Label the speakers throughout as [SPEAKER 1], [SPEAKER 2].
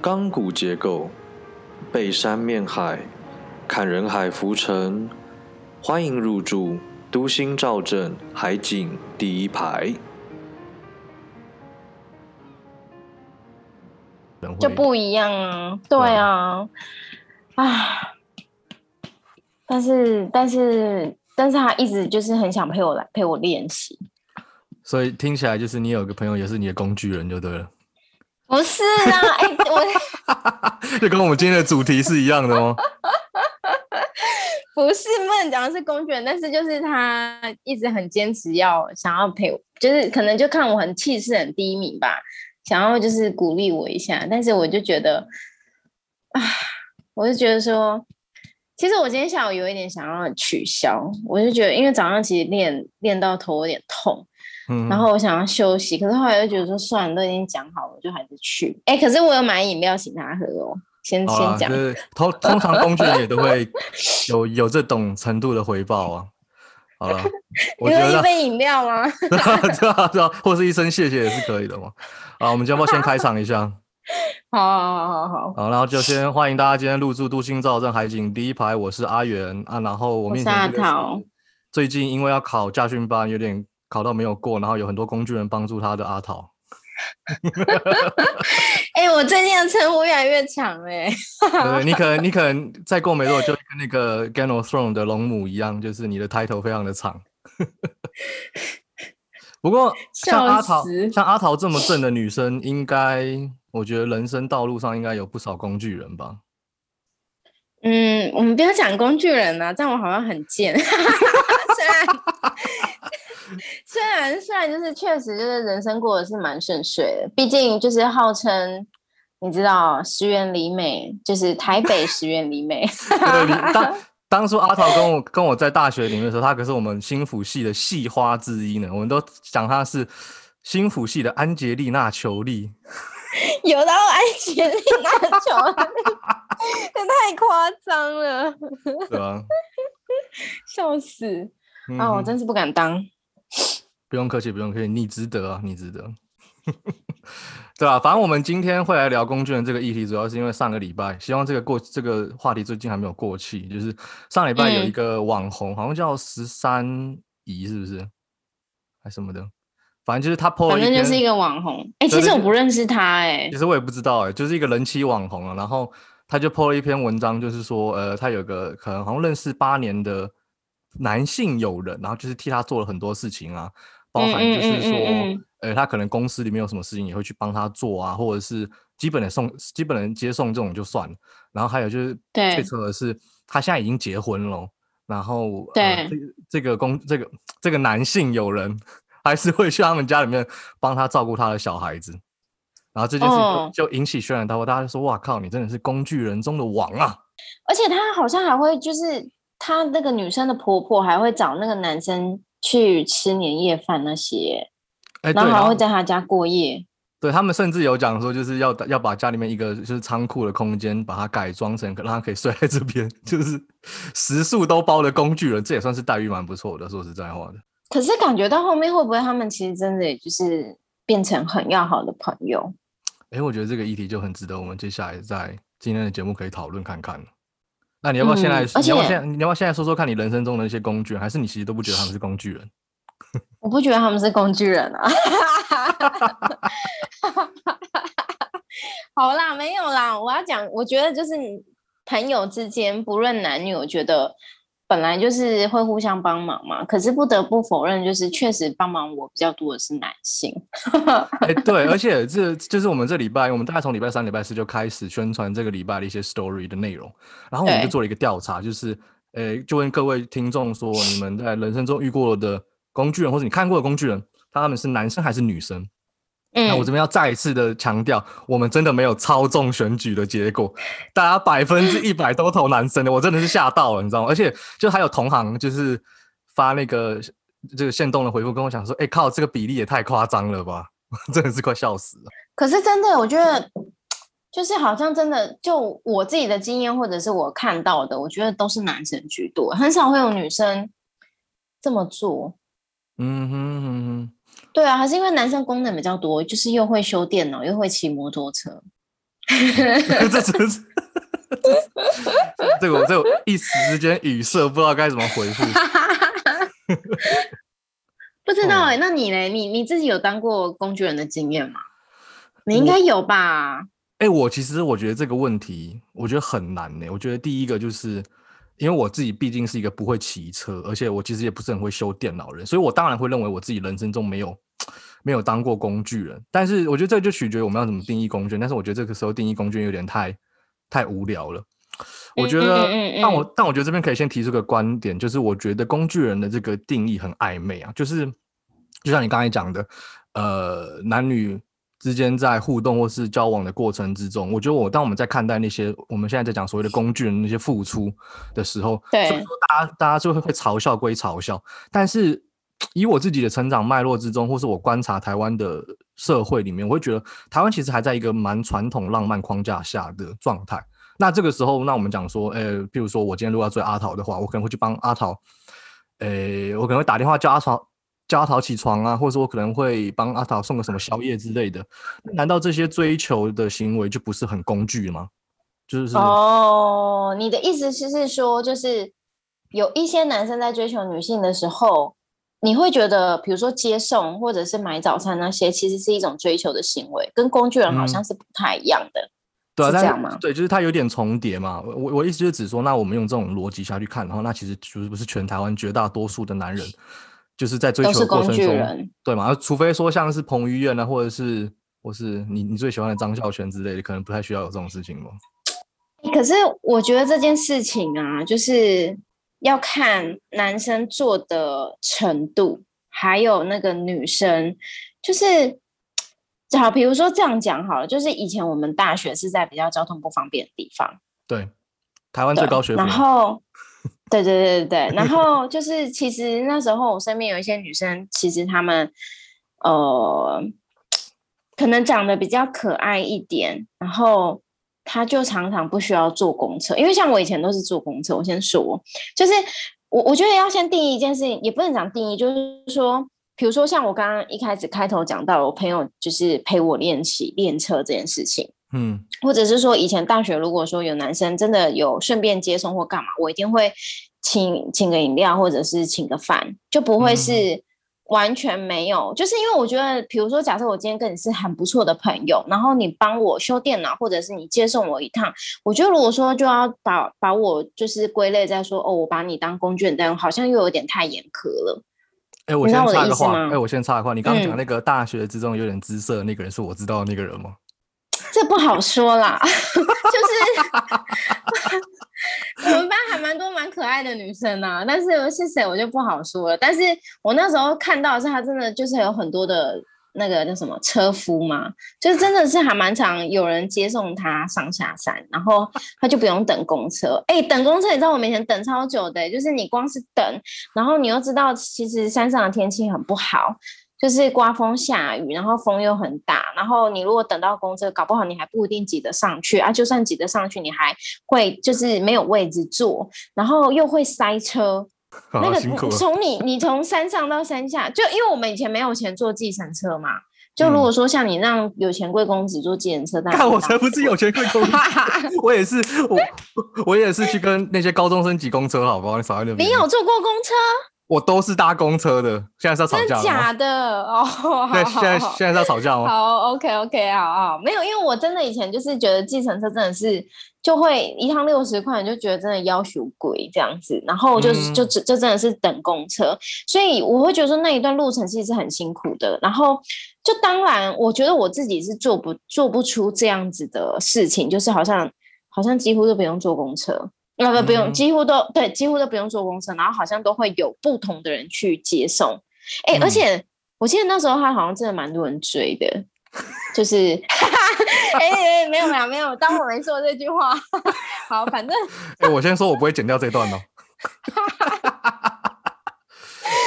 [SPEAKER 1] 钢骨结构，背山面海，看人海浮沉。欢迎入住都心兆镇海景第一排。
[SPEAKER 2] 就不一样啊，对啊，唉，但是但是但是他一直就是很想陪我来陪我练习，
[SPEAKER 3] 所以听起来就是你有个朋友也是你的工具人就对了，
[SPEAKER 2] 不是啊，哎我
[SPEAKER 3] 就跟我们今天的主题是一样的哦。
[SPEAKER 2] 不是不能讲的是工具人，但是就是他一直很坚持要想要陪我，就是可能就看我很气势很低迷吧。想要就是鼓励我一下，但是我就觉得，啊，我就觉得说，其实我今天下午有一点想要取消，我就觉得，因为早上其实练练到头有点痛，嗯，然后我想要休息，可是后来又觉得说，算了，都已经讲好了，就还是去。哎，可是我有买饮料请他喝哦，先先讲。
[SPEAKER 3] 通通常工具人也都会有有这种程度的回报啊。好了，
[SPEAKER 2] 我觉得一杯饮料吗？
[SPEAKER 3] 对啊，对啊，或是一声谢谢也是可以的嘛。啊，我们要不要先开场一下？
[SPEAKER 2] 好，好，好，好，
[SPEAKER 3] 好。然后就先欢迎大家今天入住都心兆镇海景第一排，我是阿元啊。然后我面前最近因为要考驾训班，有点考到没有过，然后有很多工具人帮助他的阿桃。
[SPEAKER 2] 哎，我最近的称呼越来越长哎。
[SPEAKER 3] 对，你可能 你可能再过没多久，就跟那个 Game of Thrones 的龙母一样，就是你的 title 非常的长。不过像阿桃，像阿桃这么正的女生，应该我觉得人生道路上应该有不少工具人吧。
[SPEAKER 2] 嗯，我们不要讲工具人啊，这样我好像很贱。虽然 虽然虽然就是确实就是人生过得是蛮顺遂的，毕竟就是号称你知道石原里美，就是台北 石原里美。
[SPEAKER 3] 当 当初阿桃跟我跟我在大学里面的时候，他可是我们新辅系的系花之一呢。我们都讲他是新辅系的安杰丽娜裘丽。
[SPEAKER 2] 有到安杰丽娜裘丽，这太夸张了。
[SPEAKER 3] 对啊，
[SPEAKER 2] 笑死啊！我真是不敢当。
[SPEAKER 3] 不用客气，不用客气，你值得啊，你值得，对吧？反正我们今天会来聊工具人这个议题，主要是因为上个礼拜，希望这个过这个话题最近还没有过气。就是上礼拜有一个网红，好像叫十三姨，是不是？还什么的？反正就是他 po
[SPEAKER 2] 反正就是一个网红。哎，其实我不认识他，哎，
[SPEAKER 3] 其实我也不知道，哎，就是一个人气网红啊。然后他就 po 了一篇文章，就是说，呃，他有个可能好像认识八年的男性友人，然后就是替他做了很多事情啊。包含就是说，呃，他可能公司里面有什么事情也会去帮他做啊，或者是基本的送、基本的接送这种就算了。然后还有就是最扯的是，他现在已经结婚了，然后
[SPEAKER 2] 对
[SPEAKER 3] 这个公这个这个男性友人还是会去他们家里面帮他照顾他的小孩子。然后这件事就引起轩然大波，大家就说：“哇靠，你真的是工具人中的王啊！”
[SPEAKER 2] 而且他好像还会就是他那个女生的婆婆还会找那个男生。去吃年夜饭那些，然后还会在他家过夜。
[SPEAKER 3] 对他们甚至有讲说，就是要要把家里面一个就是仓库的空间，把它改装成可让他可以睡在这边，就是食宿都包的工具人，这也算是待遇蛮不错的。说实在话的，
[SPEAKER 2] 可是感觉到后面会不会他们其实真的也就是变成很要好的朋友？
[SPEAKER 3] 哎，我觉得这个议题就很值得我们接下来在今天的节目可以讨论看看那你要不要现在？你要不要现？你要不要现在说说看你人生中的一些工具人？还是你其实都不觉得他们是工具人？
[SPEAKER 2] 我不觉得他们是工具人啊！好啦，没有啦，我要讲，我觉得就是朋友之间，不论男女，我觉得。本来就是会互相帮忙嘛，可是不得不否认，就是确实帮忙我比较多的是男性。
[SPEAKER 3] 哎，对，而 且这就是我们这礼拜，我们大概从礼拜三、礼拜四就开始宣传这个礼拜的一些 story 的内容，然后我们就做了一个调查，就是，呃，就问各位听众说，你们在人生中遇过的工具人，或者你看过的工具人，他们是男生还是女生？那我这边要再一次的强调，我们真的没有操纵选举的结果，大家百分之一百都投男生的，我真的是吓到了，你知道吗？而且就还有同行就是发那个这个限动的回复跟我讲说，哎靠，这个比例也太夸张了吧，真的是快笑死了。
[SPEAKER 2] 可是真的，我觉得就是好像真的，就我自己的经验或者是我看到的，我觉得都是男生居多，很少会有女生这么做。嗯哼哼哼。对啊，还是因为男生功能比较多，就是又会修电脑，又会骑摩托车。
[SPEAKER 3] 这真是，这个我这个一时之间语塞，不知道该怎么回复。
[SPEAKER 2] 不知道哎，那你呢？你你自己有当过工具人的经验吗？你应该有吧？
[SPEAKER 3] 哎，我其实我觉得这个问题，我觉得很难呢。我觉得第一个就是，因为我自己毕竟是一个不会骑车，而且我其实也不是很会修电脑人，所以我当然会认为我自己人生中没有没有当过工具人。但是我觉得这就取决于我们要怎么定义工具。但是我觉得这个时候定义工具有点太太无聊了。我觉得，但我但我觉得这边可以先提出个观点，就是我觉得工具人的这个定义很暧昧啊，就是就像你刚才讲的，呃，男女之间在互动或是交往的过程之中，我觉得我当我们在看待那些我们现在在讲所谓的工具人那些付出的时候，
[SPEAKER 2] 对，
[SPEAKER 3] 所以说大家大家就会会嘲笑归嘲笑，但是以我自己的成长脉络之中，或是我观察台湾的社会里面，我会觉得台湾其实还在一个蛮传统浪漫框架下的状态。那这个时候，那我们讲说，呃，譬如说我今天如果要追阿桃的话，我可能会去帮阿桃，呃，我可能会打电话叫阿桃叫阿桃起床啊，或者说我可能会帮阿桃送个什么宵夜之类的。难道这些追求的行为就不是很工具吗？就是
[SPEAKER 2] 哦，你的意思是是说，就是有一些男生在追求女性的时候，你会觉得，比如说接送或者是买早餐那些，其实是一种追求的行为，跟工具人好像是不太一样的。
[SPEAKER 3] 对啊，
[SPEAKER 2] 这样吗？
[SPEAKER 3] 对，就是它有点重叠嘛。我我意思就是指说，那我们用这种逻辑下去看，然后那其实就是不是全台湾绝大多数的男人，就是在追求过程中，对嘛？除非说像是彭于晏啊，或者是或是你你最喜欢的张孝全之类的，可能不太需要有这种事情吗？
[SPEAKER 2] 可是我觉得这件事情啊，就是要看男生做的程度，还有那个女生，就是。好，比如说这样讲好了，就是以前我们大学是在比较交通不方便的地方，
[SPEAKER 3] 对，台湾最高学府。
[SPEAKER 2] 然后，对对对对对，然 后就是其实那时候我身边有一些女生，其实她们呃，可能长得比较可爱一点，然后她就常常不需要坐公车，因为像我以前都是坐公车。我先说，就是我我觉得要先定义一件事情，也不能讲定义，就是说。比如说，像我刚刚一开始开头讲到，我朋友就是陪我练习练车这件事情，嗯，或者是说以前大学如果说有男生真的有顺便接送或干嘛，我一定会请请个饮料或者是请个饭，就不会是完全没有。就是因为我觉得，比如说假设我今天跟你是很不错的朋友，然后你帮我修电脑，或者是你接送我一趟，我觉得如果说就要把把我就是归类在说哦，我把你当工具人，但好像又有点太严苛了。
[SPEAKER 3] 哎，我先插个话。哎，我先插个话。你刚刚讲那个大学之中有点姿色的那个人，是我知道的那个人吗？
[SPEAKER 2] 这不好说啦，就是我们班还蛮多蛮可爱的女生啊，但是是谁我就不好说了。但是我那时候看到是她真的就是有很多的。那个叫什么车夫嘛，就是真的是还蛮常有人接送她上下山，然后她就不用等公车。哎，等公车你知道我面前等超久的，就是你光是等，然后你又知道其实山上的天气很不好，就是刮风下雨，然后风又很大，然后你如果等到公车，搞不好你还不一定挤得上去啊。就算挤得上去，你还会就是没有位置坐，然后又会塞车。
[SPEAKER 3] 那个
[SPEAKER 2] 从你你从山上到山下，就因为我们以前没有钱坐计程车嘛。就如果说像你那样有钱贵公子坐计程车，
[SPEAKER 3] 那我才不是有钱贵公子，我也是我我也是去跟那些高中生挤公车，好不好？你少在那边。
[SPEAKER 2] 你有坐过公车？
[SPEAKER 3] 我都是搭公车的。现在是要吵架吗？
[SPEAKER 2] 假的哦。
[SPEAKER 3] 对，现在现在是要吵架吗？
[SPEAKER 2] 好，OK OK，好好，没有，因为我真的以前就是觉得计程车真的是。就会一趟六十块，你就觉得真的要求贵这样子，然后就就就真的是等公车，所以我会觉得说那一段路程其实是很辛苦的。然后就当然，我觉得我自己是做不做不出这样子的事情，就是好像好像几乎都不用坐公车，那不不用，几乎都对，几乎都不用坐公车，然后好像都会有不同的人去接送。哎，而且我记得那时候他好像真的蛮多人追的。就是，哎哎，没有没有没有，当我没说这句话。好，反正，
[SPEAKER 3] 哎，我先说，我不会剪掉这段哦。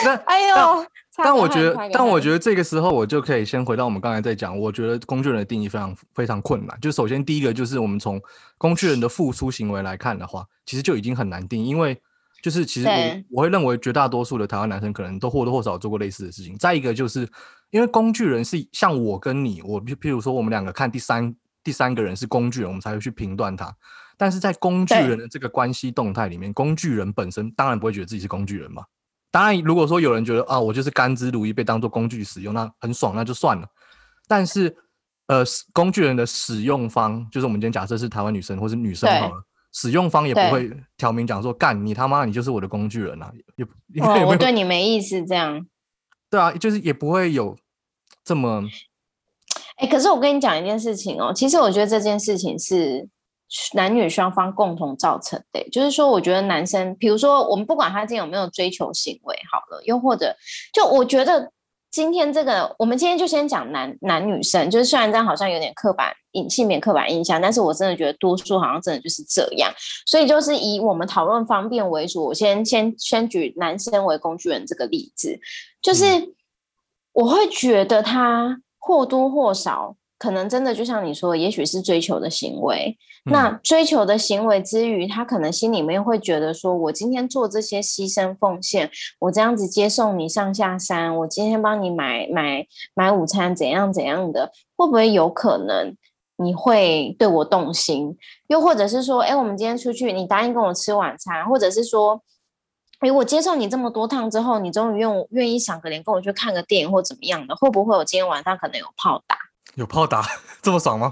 [SPEAKER 3] 那，
[SPEAKER 2] 哎呦，
[SPEAKER 3] 但我觉得，但我觉得这个时候我就可以先回到我们刚才在讲，我觉得工具人的定义非常非常困难。就首先第一个就是我们从工具人的付出行为来看的话，其实就已经很难定，因为就是其实我我会认为绝大多数的台湾男生可能都或多或少做过类似的事情。再一个就是。因为工具人是像我跟你，我譬譬如说，我们两个看第三第三个人是工具人，我们才会去评断他。但是在工具人的这个关系动态里面，工具人本身当然不会觉得自己是工具人嘛。当然，如果说有人觉得啊，我就是甘之如饴，被当做工具使用，那很爽，那就算了。但是，呃，工具人的使用方，就是我们今天假设是台湾女生或是女生好了，使用方也不会挑明讲说，干你他妈，你就是我的工具人啊，也
[SPEAKER 2] 哦，我对你没意思这样。
[SPEAKER 3] 对啊，就是也不会有这么。
[SPEAKER 2] 哎，可是我跟你讲一件事情哦，其实我觉得这件事情是。男女双方共同造成的，就是说，我觉得男生，比如说，我们不管他今天有没有追求行为，好了，又或者，就我觉得今天这个，我们今天就先讲男男女生，就是虽然这样好像有点刻板印性别刻板印象，但是我真的觉得多数好像真的就是这样，所以就是以我们讨论方便为主，我先先先举男生为工具人这个例子，就是我会觉得他或多或少。可能真的就像你说，也许是追求的行为。那追求的行为之余，他可能心里面会觉得说：“我今天做这些牺牲奉献，我这样子接送你上下山，我今天帮你买买买午餐，怎样怎样的，会不会有可能你会对我动心？又或者是说，哎，我们今天出去，你答应跟我吃晚餐，或者是说，哎，我接受你这么多趟之后，你终于愿愿意赏个脸，跟我去看个电影或怎么样的？会不会我今天晚上可能有炮打？”
[SPEAKER 3] 有炮打 这么爽吗？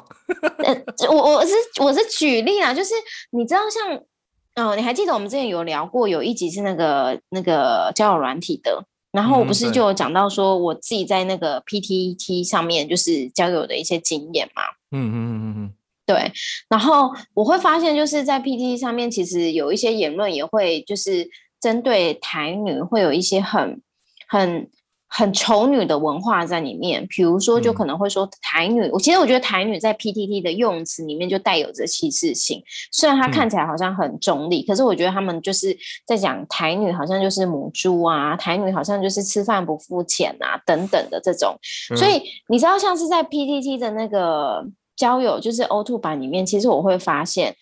[SPEAKER 2] 呃，我我是我是举例啊，就是你知道像，哦，你还记得我们之前有聊过，有一集是那个那个交友软体的，然后我不是就有讲到说我自己在那个 PTT 上面就是交友的一些经验嘛。嗯嗯嗯嗯嗯，对。然后我会发现就是在 PTT 上面，其实有一些言论也会就是针对台女会有一些很很。很丑女的文化在里面，比如说，就可能会说台女。我其实我觉得台女在 PTT 的用词里面就带有着歧视性。虽然她看起来好像很中立，可是我觉得他们就是在讲台女好像就是母猪啊，台女好像就是吃饭不付钱啊等等的这种。所以你知道，像是在 PTT 的那个交友，就是 O Two 版里面，其实我会发现，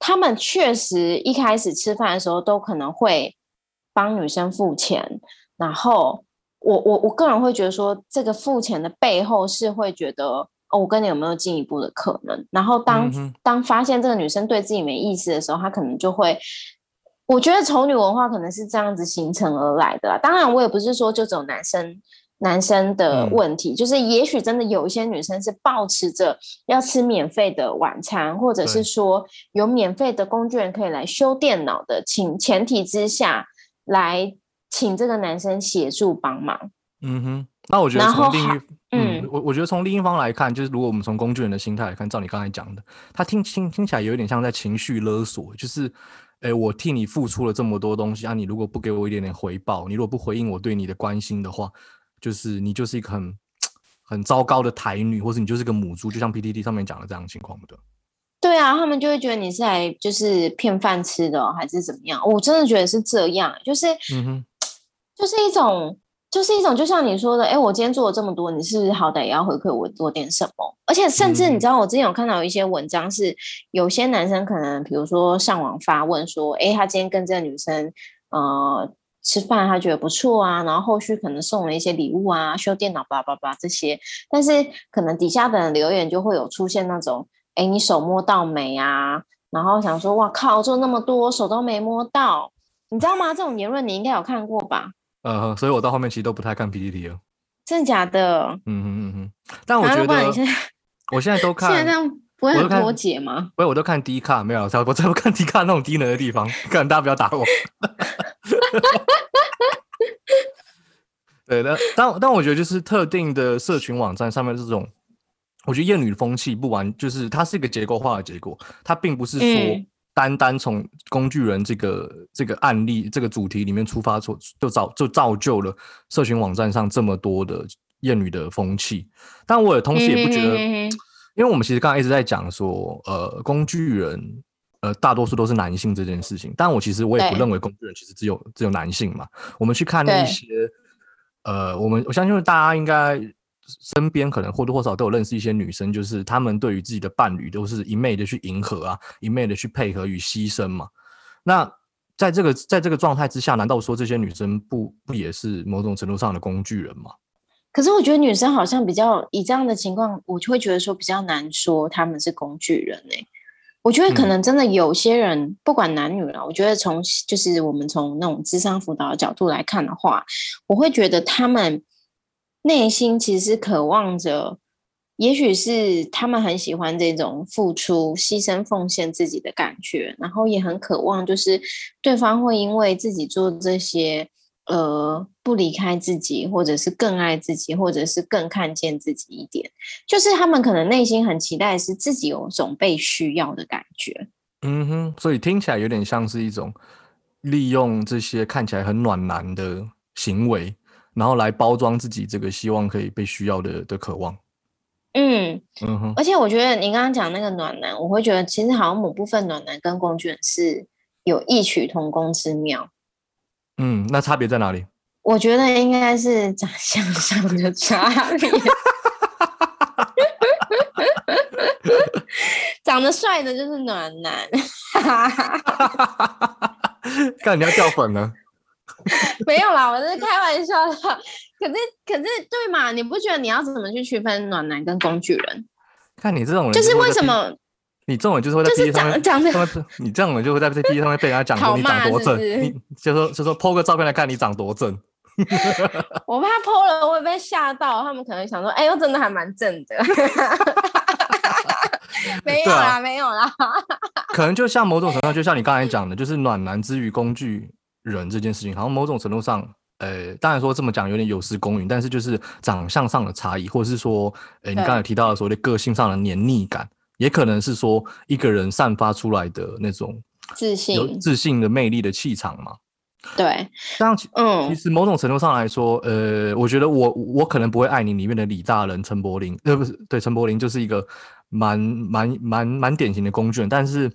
[SPEAKER 2] 他们确实一开始吃饭的时候都可能会帮女生付钱，然后。我我我个人会觉得说，这个付钱的背后是会觉得哦，我跟你有没有进一步的可能？然后当当发现这个女生对自己没意思的时候，她可能就会，我觉得丑女文化可能是这样子形成而来的。当然，我也不是说就只有男生男生的问题，就是也许真的有一些女生是抱持着要吃免费的晚餐，或者是说有免费的工具人可以来修电脑的，请前提之下来。请这个男生协助帮忙。
[SPEAKER 3] 嗯哼，那我觉得从另一嗯，我我觉得从另一方来看，就是如果我们从工具人的心态来看，照你刚才讲的，他听听听起来有一点像在情绪勒索，就是，哎，我替你付出了这么多东西啊，你如果不给我一点点回报，你如果不回应我对你的关心的话，就是你就是一个很很糟糕的台女，或者你就是个母猪，就像 PTT 上面讲的这样情况的。
[SPEAKER 2] 对啊，他们就会觉得你是来就是骗饭吃的，还是怎么样？我真的觉得是这样，就是，嗯哼。就是一种，就是一种，就像你说的，哎，我今天做了这么多，你是不是好歹也要回馈我做点什么？而且甚至你知道，我之前有看到有一些文章，是有些男生可能，比如说上网发问说，哎，他今天跟这个女生，呃，吃饭，他觉得不错啊，然后后续可能送了一些礼物啊，修电脑，叭叭叭这些，但是可能底下的人留言就会有出现那种，哎，你手摸到没啊？然后想说，哇靠，做那么多，手都没摸到，你知道吗？这种言论你应该有看过吧？
[SPEAKER 3] 呃，所以我到后面其实都不太看 PPT 了。
[SPEAKER 2] 真的假的？
[SPEAKER 3] 嗯哼嗯哼。但我觉得，我现在都看。
[SPEAKER 2] 现在这样不会很脱节吗？
[SPEAKER 3] 不会，我都看低卡，没有，我我再不看低卡那种低能的地方，看大家不要打我。对的，但但我觉得就是特定的社群网站上面这种，我觉得厌女风气不完，就是它是一个结构化的结果，它并不是说。单单从工具人这个这个案例这个主题里面出发，出就造就造就了社群网站上这么多的厌女的风气。但我也同时也不觉得，因为我们其实刚刚一直在讲说，呃，工具人，呃，大多数都是男性这件事情。但我其实我也不认为工具人其实只有只有男性嘛。我们去看那些，呃，我们我相信大家应该。身边可能或多或少都有认识一些女生，就是她们对于自己的伴侣都是一昧的去迎合啊，一昧的去配合与牺牲嘛。那在这个在这个状态之下，难道说这些女生不不也是某种程度上的工具人吗？
[SPEAKER 2] 可是我觉得女生好像比较以这样的情况，我就会觉得说比较难说他们是工具人哎。我觉得可能真的有些人不管男女了，我觉得从就是我们从那种智商辅导的角度来看的话，我会觉得他们内心其实渴望着，也许是他们很喜欢这种付出、牺牲、奉献自己的感觉，然后也很渴望就是对方会因为自己做这些。呃，不离开自己，或者是更爱自己，或者是更看见自己一点，就是他们可能内心很期待，是自己有种被需要的感觉。
[SPEAKER 3] 嗯哼，所以听起来有点像是一种利用这些看起来很暖男的行为，然后来包装自己这个希望可以被需要的的渴望。
[SPEAKER 2] 嗯嗯哼，而且我觉得你刚刚讲那个暖男，我会觉得其实好像某部分暖男跟工具人是有异曲同工之妙。
[SPEAKER 3] 嗯，那差别在哪里？
[SPEAKER 2] 我觉得应该是长相上的差别。长得帅的就是暖男。
[SPEAKER 3] 看你要掉粉了。
[SPEAKER 2] 没有啦，我是开玩笑的。可是，可是，对嘛？你不觉得你要怎么去区分暖男跟工具人？
[SPEAKER 3] 看你这种人，
[SPEAKER 2] 就是为什么？
[SPEAKER 3] 你这种人就是会在 P P 上面，你这种人就会在 P P 上面被人家讲说 你长多正，你就说就说 po 个照片来看你长多正。
[SPEAKER 2] 我怕 po 了会被吓到，他们可能想说，哎呦，真的还蛮正的。没有啦，没有啦。
[SPEAKER 3] 可能就像某种程度，就像你刚才讲的，就是暖男之于工具人这件事情，好像某种程度上，呃，当然说这么讲有点有失公允，但是就是长相上的差异，或者是说，呃，你刚才提到的所谓的个性上的黏腻感。也可能是说一个人散发出来的那种
[SPEAKER 2] 自信、
[SPEAKER 3] 有自信的魅力的气场嘛？
[SPEAKER 2] 对，
[SPEAKER 3] 这样嗯，其实某种程度上来说，呃，我觉得我我可能不会爱你里面的李大人陈柏霖，呃，不是，对，陈柏霖就是一个蛮蛮蛮蛮典型的工具人，但是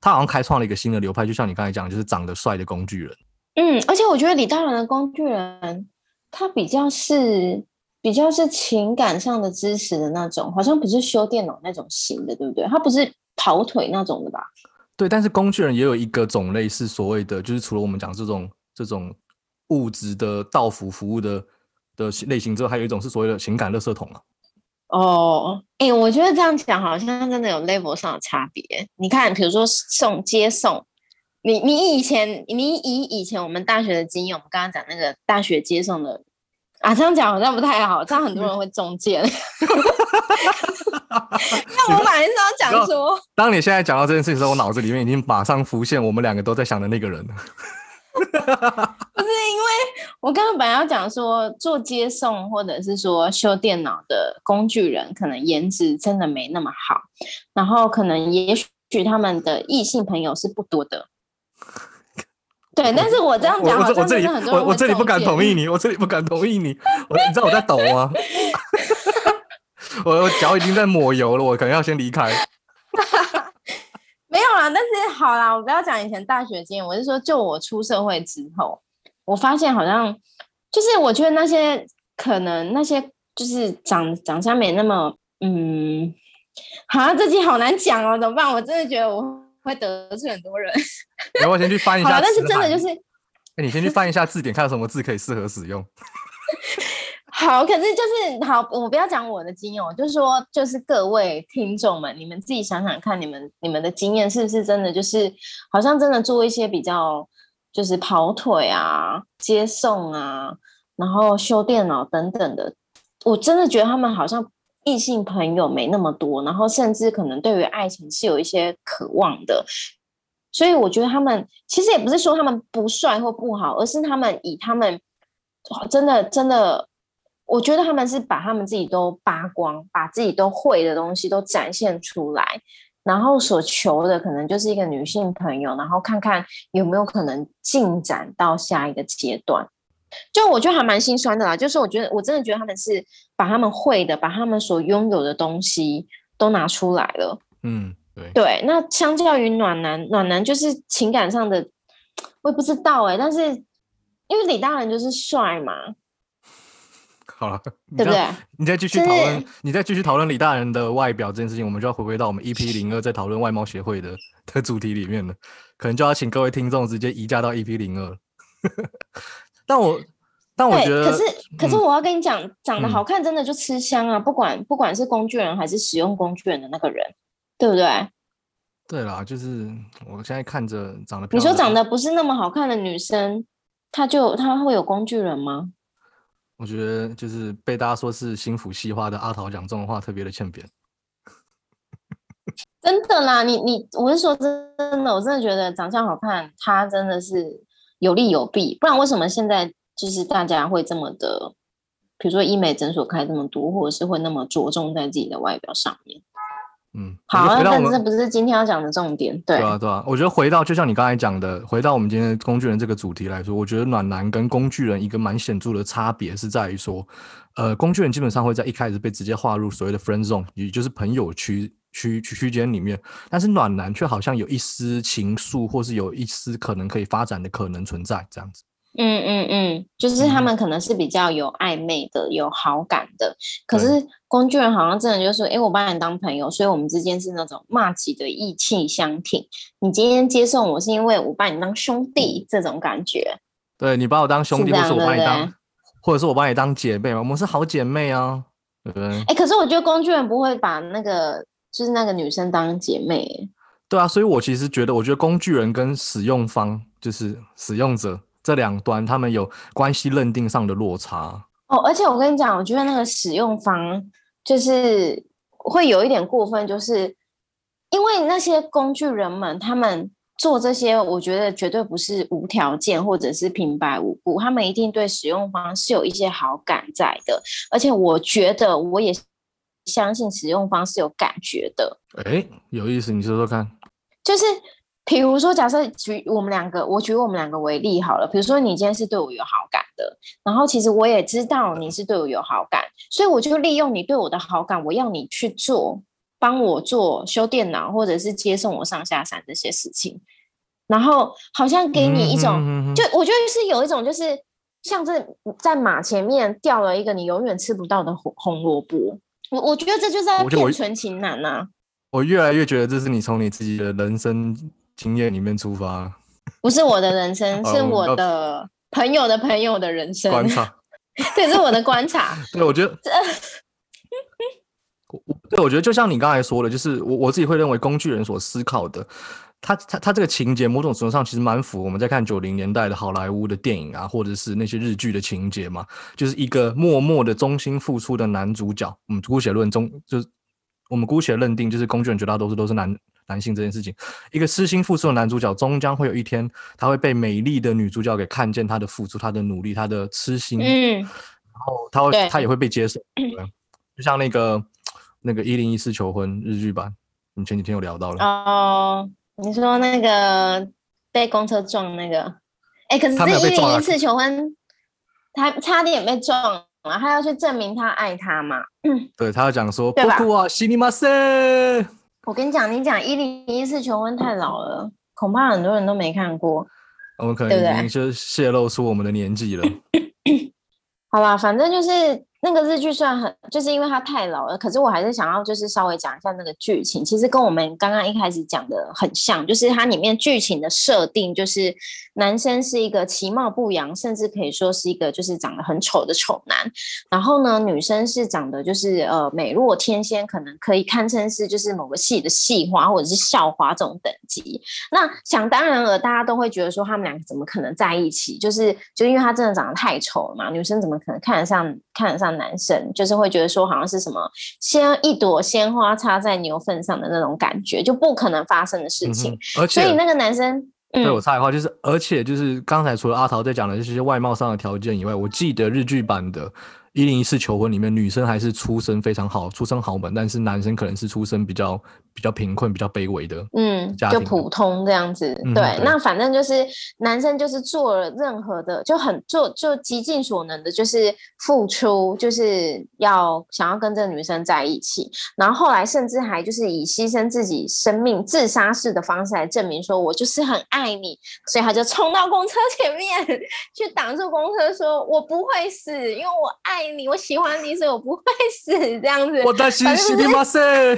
[SPEAKER 3] 他好像开创了一个新的流派，就像你刚才讲，就是长得帅的工具人。
[SPEAKER 2] 嗯，而且我觉得李大人的工具人，他比较是。比较是情感上的支持的那种，好像不是修电脑那种型的，对不对？他不是跑腿那种的吧？
[SPEAKER 3] 对，但是工具人也有一个种类是所谓的，就是除了我们讲这种这种物质的到府服务的的类型之外，还有一种是所谓的情感垃圾桶啊。
[SPEAKER 2] 哦，哎，我觉得这样讲好像真的有 level 上的差别。你看，比如说送接送，你你以前你以以前我们大学的经验，我们刚刚讲那个大学接送的。啊，这样讲好像不太好，这样很多人会中箭。那我马上要讲说，
[SPEAKER 3] 当你现在讲到这件事情的时候，我脑子里面已经马上浮现我们两个都在想的那个人。
[SPEAKER 2] 不是因为我刚刚本来要讲说，做接送或者是说修电脑的工具人，可能颜值真的没那么好，然后可能也许他们的异性朋友是不多的。对，但是我这样讲，我
[SPEAKER 3] 我这里我我这里不敢同意你，我这里不敢同意你，我你知道我在抖吗？我我脚已经在抹油了，我可能要先离开。
[SPEAKER 2] 没有啦，但是好啦，我不要讲以前大学经验，我是说，就我出社会之后，我发现好像就是我觉得那些可能那些就是长长相没那么嗯，好像这集好难讲哦，怎么办？我真的觉得我。会得罪很多人。
[SPEAKER 3] 我先去翻一下。
[SPEAKER 2] 但是真的就是，
[SPEAKER 3] 哎，你先去翻一下字典，看有什么字可以适合使用。
[SPEAKER 2] 好，可是就是好，我不要讲我的经验，我就是说，就是各位听众们，你们自己想想看，你们你们的经验是不是真的就是，好像真的做一些比较，就是跑腿啊、接送啊，然后修电脑等等的，我真的觉得他们好像。异性朋友没那么多，然后甚至可能对于爱情是有一些渴望的，所以我觉得他们其实也不是说他们不帅或不好，而是他们以他们真的真的，我觉得他们是把他们自己都扒光，把自己都会的东西都展现出来，然后所求的可能就是一个女性朋友，然后看看有没有可能进展到下一个阶段。就我觉得还蛮心酸的啦，就是我觉得我真的觉得他们是把他们会的，把他们所拥有的东西都拿出来了。
[SPEAKER 3] 嗯，对
[SPEAKER 2] 对。那相较于暖男，暖男就是情感上的，我也不知道哎。但是因为李大人就是帅嘛。
[SPEAKER 3] 好了，
[SPEAKER 2] 对不对？
[SPEAKER 3] 你再继续讨论，你再继续讨论李大人的外表这件事情，我们就要回归到我们 EP 零二在讨论外貌协会的的主题里面了。可能就要请各位听众直接移驾到 EP 零二。但我，但我觉得，
[SPEAKER 2] 可是可是
[SPEAKER 3] 嗯
[SPEAKER 2] 我要跟你讲，长得
[SPEAKER 3] 嗯
[SPEAKER 2] 好看真的就吃香啊！不管不管是工具人还是使用工具人的那个人，对不对？
[SPEAKER 3] 对啦，就是我现在看着长得，
[SPEAKER 2] 你说长得不是那么好看的女生，她就她会有工具人吗？
[SPEAKER 3] 我觉得就是被大家说是心腹细花的阿桃讲这种话特别的欠扁。
[SPEAKER 2] 真的啦，你你我是说真的，我真的觉得长相好看，她真的是有利有弊，不然为什么现在就是大家会这么的，比如说医美诊所开这么多，或者是会那么着重在自己的外表上面？
[SPEAKER 3] 嗯，
[SPEAKER 2] 好啊，
[SPEAKER 3] 我觉得回到我们
[SPEAKER 2] 但这不是今天要讲的重点，对
[SPEAKER 3] 对啊，对啊，我觉得回到就像你刚才讲的，回到我们今天工具人这个主题来说，我觉得暖男跟工具人一个蛮显著的差别是在于说，呃，工具人基本上会在一开始被直接划入所谓的 friend zone，也就是朋友区区区区间里面，但是暖男却好像有一丝情愫，或是有一丝可能可以发展的可能存在这样子。
[SPEAKER 2] 嗯嗯嗯，就是他
[SPEAKER 3] 嗯
[SPEAKER 2] 们可能是比较有暧昧的、有好感的，可是工具人好像真的就是，哎，我把你当朋友，所以我们之间是那种骂起的意气相挺。你今天接送我是因为我把你当兄弟这种感觉。
[SPEAKER 3] 对你把我当兄弟，
[SPEAKER 2] 是这
[SPEAKER 3] 或是我把你当，或者是我把你当姐妹嘛，我们是好姐妹啊，对不对？
[SPEAKER 2] 哎，可是我觉得工具人不会把那个就是那个女生当姐妹。
[SPEAKER 3] 对啊，所以我其实觉得，我觉得工具人跟使用方，就是使用者这两端，他们有关系认定上的落差。
[SPEAKER 2] 哦，而且我跟你讲，我觉得那个使用方就是会有一点过分，就是因为那些工具人们，他们做这些，我觉得绝对不是无条件或者是平白无故，他们一定对使用方是有一些好感在的，而且我觉得我也相信使用方是有感觉的，
[SPEAKER 3] 哎，有意思，你说说看。
[SPEAKER 2] 就是比如说，假设举我们两个，我举我们两个为例好了。比如说，你今天是对我有好感的，然后其实我也知道你是对我有好感，所以我就利用你对我的好感，我要你去做，帮我做修电脑或者是接送我上下山这些事情，然后好像给你一种，
[SPEAKER 3] 嗯哼哼哼
[SPEAKER 2] 就我觉得是有一种就是像是在马前面掉了一个你永远吃不到的红红萝卜。我我觉得这就是在
[SPEAKER 3] 我觉得我
[SPEAKER 2] 骗纯情男呐、
[SPEAKER 3] 我越来越觉得这是你从你自己的人生经验里面出发
[SPEAKER 2] 不是我的人生，是我的朋友的朋友的人生。
[SPEAKER 3] 观察。
[SPEAKER 2] 这是我的观察。
[SPEAKER 3] 对，我觉得，对我觉得就像你刚才说的，就是我我自己会认为工具人所思考的，他他他这个情节某种程度上其实蛮符合我们在看九零年代的好莱坞的电影啊，或者是那些日剧的情节嘛，就是一个默默的忠心付出的男主角。我们姑且论中，就是我们姑且认定，就是工具人绝大多数都是男男性这件事情，一个痴心付出的男主角，终将会有一天，他会被美丽的女主角给看见他的付出、他的努力、他的痴心，
[SPEAKER 2] 嗯，
[SPEAKER 3] 然后他会他也会被接受，对就像那个那个一零一四求婚日剧版，你前几天有聊到了，
[SPEAKER 2] 哦，你说那个被公车撞那个，哎，可是一零一次求婚，他差点被撞了，他要去证明他爱他嘛。
[SPEAKER 3] 对他要讲说
[SPEAKER 2] 对吧
[SPEAKER 3] 西尼马塞，
[SPEAKER 2] 我跟你讲，你讲一零一次求婚太老了，恐怕很多人都没看过。
[SPEAKER 3] 我们可能已经就泄露出我们的年纪了。
[SPEAKER 2] 好啦，反正就是那个日剧虽然很，就是因为它太老了，可是我还是想要就是稍微讲一下那个剧情，其实跟我们刚刚一开始讲的很像，就是它里面剧情的设定就是男生是一个其貌不扬，甚至可以说是一个就是长得很丑的丑男，然后呢，女生是长得就是呃美若天仙，可能可以堪称是就是某个系的系花或者是校花这种等级。那想当然了，大家都会觉得说他们两个怎么可能在一起？就是就因为他真的长得太丑了嘛，女生怎么可能看得上看得上男生？就是会觉得说好像是什么鲜一朵鲜花插在牛粪上的那种感觉，就不可能发生的事
[SPEAKER 3] 嗯
[SPEAKER 2] 情。
[SPEAKER 3] 哼而且
[SPEAKER 2] 所以那个男生，嗯
[SPEAKER 3] 对我插一话，就是而且就是刚才除了阿桃在讲的这些外貌上的条件以外，我记得日剧版的《一零一次求婚》里面，女生还是出身非常好，出身豪门，但是男生可能是出身比较比较贫困、比较卑微的。
[SPEAKER 2] 嗯，就普通这样子。
[SPEAKER 3] 对，
[SPEAKER 2] 那反正就是男生就是做了任何的，就很做就极尽所能的，就是付出，就是要想要跟这个女生在一起。然后后来甚至还就是以牺牲自己生命、自杀式的方式来证明说，我就是很爱你，所以他就冲到公车前面 去挡住公车，说我不会死，因为我爱你，我喜欢你，所以我不会死。这样子，
[SPEAKER 3] 我的西西
[SPEAKER 2] 反正就是
[SPEAKER 3] 尼马塞，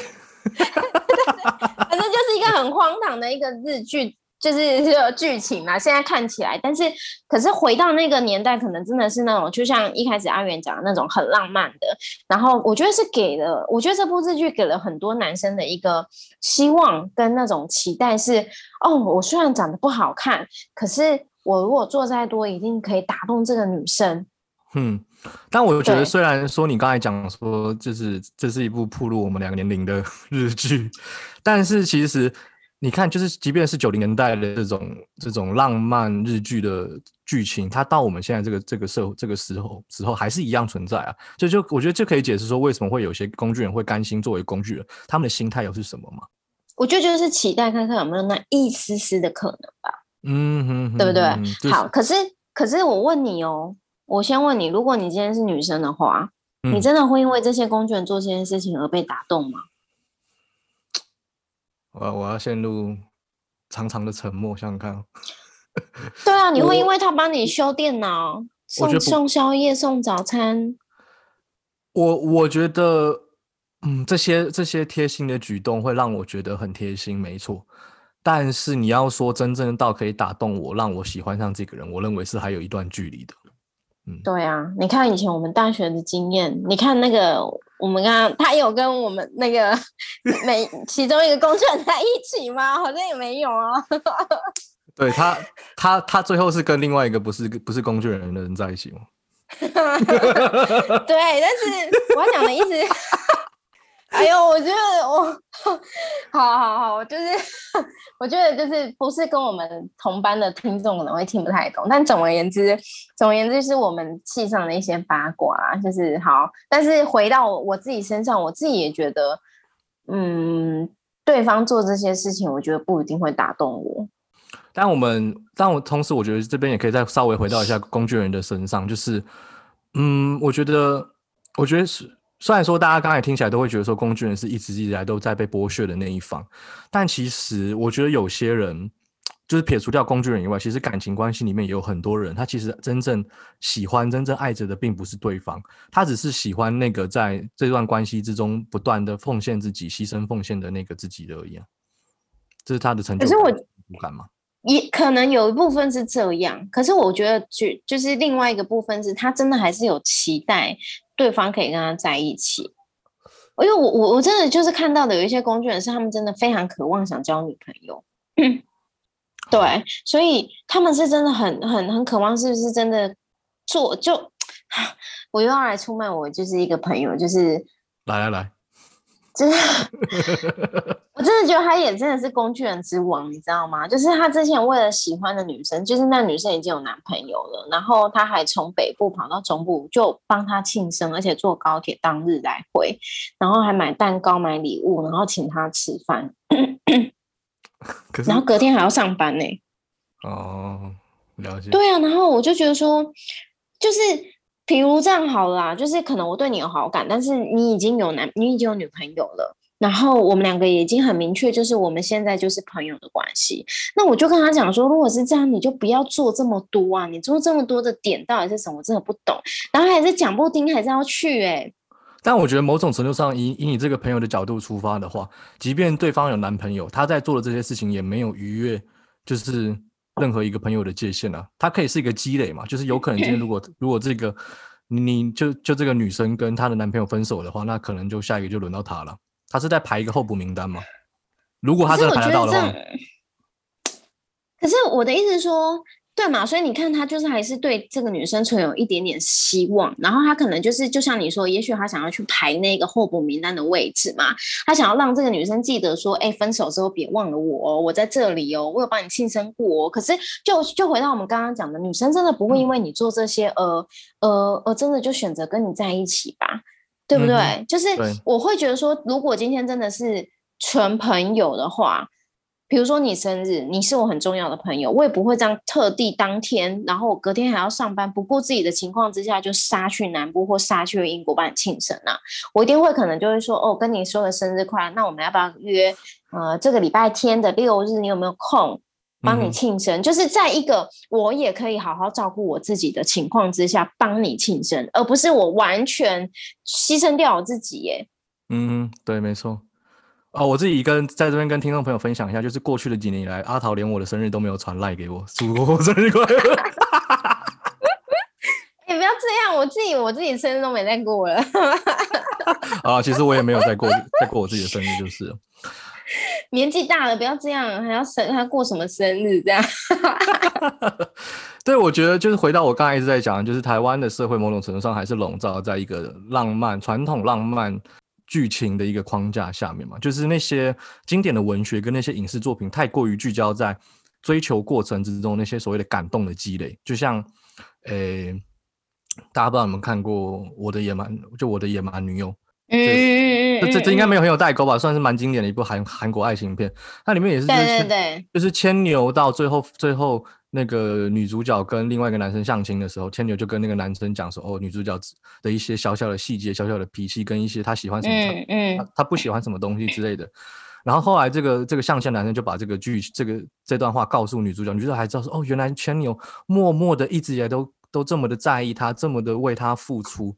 [SPEAKER 2] 反正就是一个很荒唐的一个日剧就是这个剧情嘛，现在看起来，但是可是回到那个年代，可能真的是那种，就像一开始阿元讲的那种很浪漫的。然后我觉得是给了，我觉得这部日剧给了很多男生的一个希望跟那种期待是，哦，我虽然长得不好看，可是我如果做再多，一定可以打动这个女生。
[SPEAKER 3] 嗯，但我觉得虽然说你刚才讲说，就是这是一部铺路我们两个年龄的日剧，但是其实。你看，就是即便是九零年代的这种这种浪漫日剧的剧情，它到我们现在这个这个社这个时候时候还是一样存在啊。就就我觉得这可以解释说，为什么会有些工具人会甘心作为工具人，他们的心态又是什么吗？
[SPEAKER 2] 我觉得就是期待看看有没有那一丝丝的可能吧。嗯哼，对不对？好，可是可是我问你哦，我先问你，如果你今天是女生的话，你真的会因为这些工具人做这件事情而被打动吗？
[SPEAKER 3] 我我要陷入长长的沉默，想想看。
[SPEAKER 2] 对啊，你 会因为他帮你修电脑、送送宵夜、送早餐。
[SPEAKER 3] 我我觉得，嗯，这些这些贴心的举动会让我觉得很贴心，没错。但是你要说真正到可以打动我，让我喜欢上这个人，我认为是还有一段距离的。
[SPEAKER 2] 嗯，对啊，你看以前我们大学的经验，你看那个我们刚刚他有跟我们那个 每其中一个工具人在一起吗？好像也没有啊。
[SPEAKER 3] 对他，他他最后是跟另外一个不是不是工具人的人在一起吗？
[SPEAKER 2] 对，但是我要讲的意思。哎呦，我觉得我好好好，就是我觉得就是不是跟我们同班的听众可能会听不太懂，但总而言之，总而言之是我们系上的一些八卦，就是好。但是回到我自己身上，我自己也觉得，嗯，对方做这些事情，我觉得不一定会打动我。
[SPEAKER 3] 但我们，但我同时，我觉得这边也可以再稍微回到一下工具人的身上，就是，嗯，我觉得，我觉得是。虽然说大家刚才听起来都会觉得说工具人是一直以来都在被剥削的那一方，但其实我觉得有些人就是撇除掉工具人以外，其实感情关系里面也有很多人，他其实真正喜欢、真正爱着的并不是对方，他只是喜欢那个在这段关系之中不断的奉献自己、牺牲奉献的那个自己而已。这是他的成就感吗？
[SPEAKER 2] 也可能有一部分是这样，可是我觉得就就是另外一个部分是他真的还是有期待。对方可以跟他在一起，因为我我我真的就是看到的有一些工具人是他们真的非常渴望想交女朋友，对，所以他们是真的很很很渴望，是不是真的做就 我又要来出卖我就是一个朋友，就是
[SPEAKER 3] 来来来。
[SPEAKER 2] 真的，我真的觉得他也真的是工具人之王，你知道吗？就是他之前为了喜欢的女生，就是那女生已经有男朋友了，然后他还从北部跑到中部，就帮他庆生，而且坐高铁当日来回，然后还买蛋糕、买礼物，然后请他吃饭。然后隔天还要上班呢。
[SPEAKER 3] 哦，了解。
[SPEAKER 2] 对啊，然后我就觉得说，就是。比如这样好了，就是可能我对你有好感，但是你已经有男，你已经有女朋友了，然后我们两个已经很明确，就是我们现在就是朋友的关系。那我就跟他讲说，如果是这样，你就不要做这么多啊！你做这么多的点到底是什么？我真的不懂。然后还是讲不听，还是要去哎。
[SPEAKER 3] 但我觉得某种程度上，以以你这个朋友的角度出发的话，即便对方有男朋友，他在做的这些事情也没有逾越，就是任何一个朋友的界限啊。他可以是一个积累嘛，就是有可能今天如果如果这个。你就就这个女生跟她的男朋友分手的话，那可能就下一个就轮到她了。她是在排一个候补名单吗？如果她真的排得到的话，
[SPEAKER 2] 可是我的意思是说。对嘛？所以你看，他就是还是对这个女生存有一点点希望，然后他可能就是就像你说，也许他想要去排那个候补名单的位置嘛，他想要让这个女生记得说，哎，分手之后别忘了我，我在这里哦，我有帮你庆生过。可是就就回到我们刚刚讲的，女生真的不会因为你做这些，呃呃呃，真的就选择跟你在一起吧？对不对？就是我会觉得说，如果今天真的是纯朋友的话。比如说你生日，你是我很重要的朋友，我也不会这样特地当天，然后我隔天还要上班，不顾自己的情况之下就杀去南部或杀去英国帮你庆生啊！我一定会可能就会说，哦，跟你说个生日快乐，那我们要不要约？呃，这个礼拜天的六日，你有没有空帮你庆生？就是在一个我也可以好好照顾我自己的情况之下帮你庆生，而不是我完全牺牲掉我自己耶。
[SPEAKER 3] 嗯，对，没错。哦，我自己跟在这边跟听众朋友分享一下，就是过去的几年以来，阿桃连我的生日都没有传赖给我，祝我生日快乐。
[SPEAKER 2] 你不要这样，我自己我自己生日都没再过了。
[SPEAKER 3] 啊，其实我也没有再过再过我自己的生日，就是了。
[SPEAKER 2] 年纪大了，不要这样，还要生还过什么生日这样？
[SPEAKER 3] 对，我觉得就是回到我刚才一直在讲，就是台湾的社会某种程度上还是笼罩在一个浪漫、传统浪漫剧情的一个框架下面嘛。就是那些经典的文学跟那些影视作品太过于聚焦在追求过程之中那些所谓的感动的积累，就像，诶，大家不知道有没有看过《我的野蛮》，就《我的野蛮女友》。
[SPEAKER 2] 嗯，
[SPEAKER 3] 这这这应该没有很有代沟吧？算是蛮经典的一部韩韩国爱情片。它里面也是，
[SPEAKER 2] 对对对，
[SPEAKER 3] 就是牵牛到最后，最后那个女主角跟另外一个男生相亲的时候，牵牛就跟那个男生讲说：“哦，女主角的一些小小的细节、小小的脾气，跟一些她喜欢什么，嗯嗯，她不喜欢什么东西之类的。”然后后来这个这个相亲男生就把这个剧这个这段话告诉女主角，女主角还知道说：“哦，原来牵牛默默的一直以来都都这么的在意她，这么的为她付出。”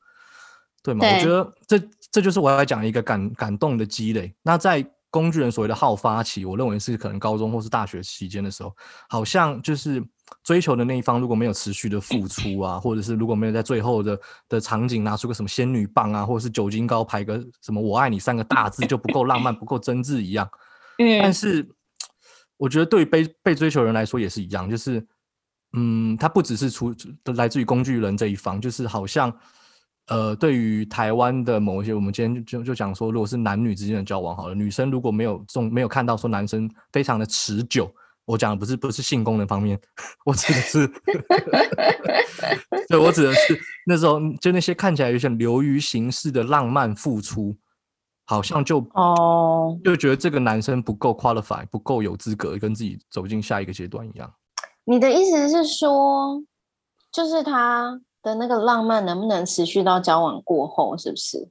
[SPEAKER 3] 对吗？我觉得这这就是我要讲一个感感动的积累。那在工具人所谓的好发期，我认为是可能高中或是大学期间的时候，好像就是追求的那一方如果没有持续的付出啊，或者是如果没有在最后的的场景拿出个什么仙女棒啊，或者是酒精膏排个什么我爱你三个大字，就不够浪漫，不够真挚一样。嗯。但是我觉得对于被被追求人来说也是一样，就是嗯，他不只是出来自于工具人这一方，就是好像。呃，对于台湾的某一些，我们今天就就讲说，如果是男女之间的交往，好了，女生如果没有中没有看到说男生非常的持久，我讲的不是不是性功能方面，我指的是，对，我指的是那时候就那些看起来有些流于形式的浪漫付出，好像就哦，就觉得这个男生不够 qualify，不够有资格跟自己走进下一个阶段一样。
[SPEAKER 2] 你的意思是说，就是他。的那个浪漫能不能持续到交往过后？是不是？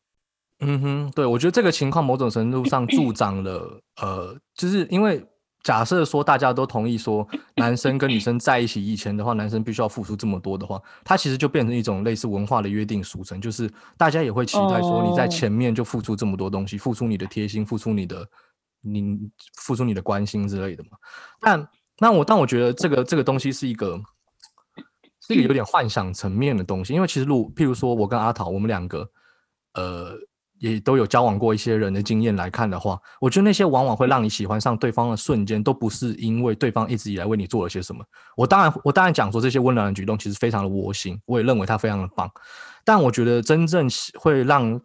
[SPEAKER 3] 嗯哼，对，我觉得这个情况某种程度上助 长了，呃，就是因为假设说大家都同意说男生跟女生在一起以前的话，男生必须要付出这么多的话，他其实就变成一种类似文化的约定俗成，就是大家也会期待说你在前面就付出这么多东西，付出你的贴心，付出你的你付出你的关心之类的嘛。但那我但我觉得这个这个东西是一个。这个有点幻想层面的东西，因为其实如譬如说我跟阿桃，我们两个，呃，也都有交往过一些人的经验来看的话，我觉得那些往往会让你喜欢上对方的瞬间，都不是因为对方一直以来为你做了些什么。我当然，我当然讲说这些温暖的举动其实非常的窝心，我也认为他非常的棒。但我觉得真正会让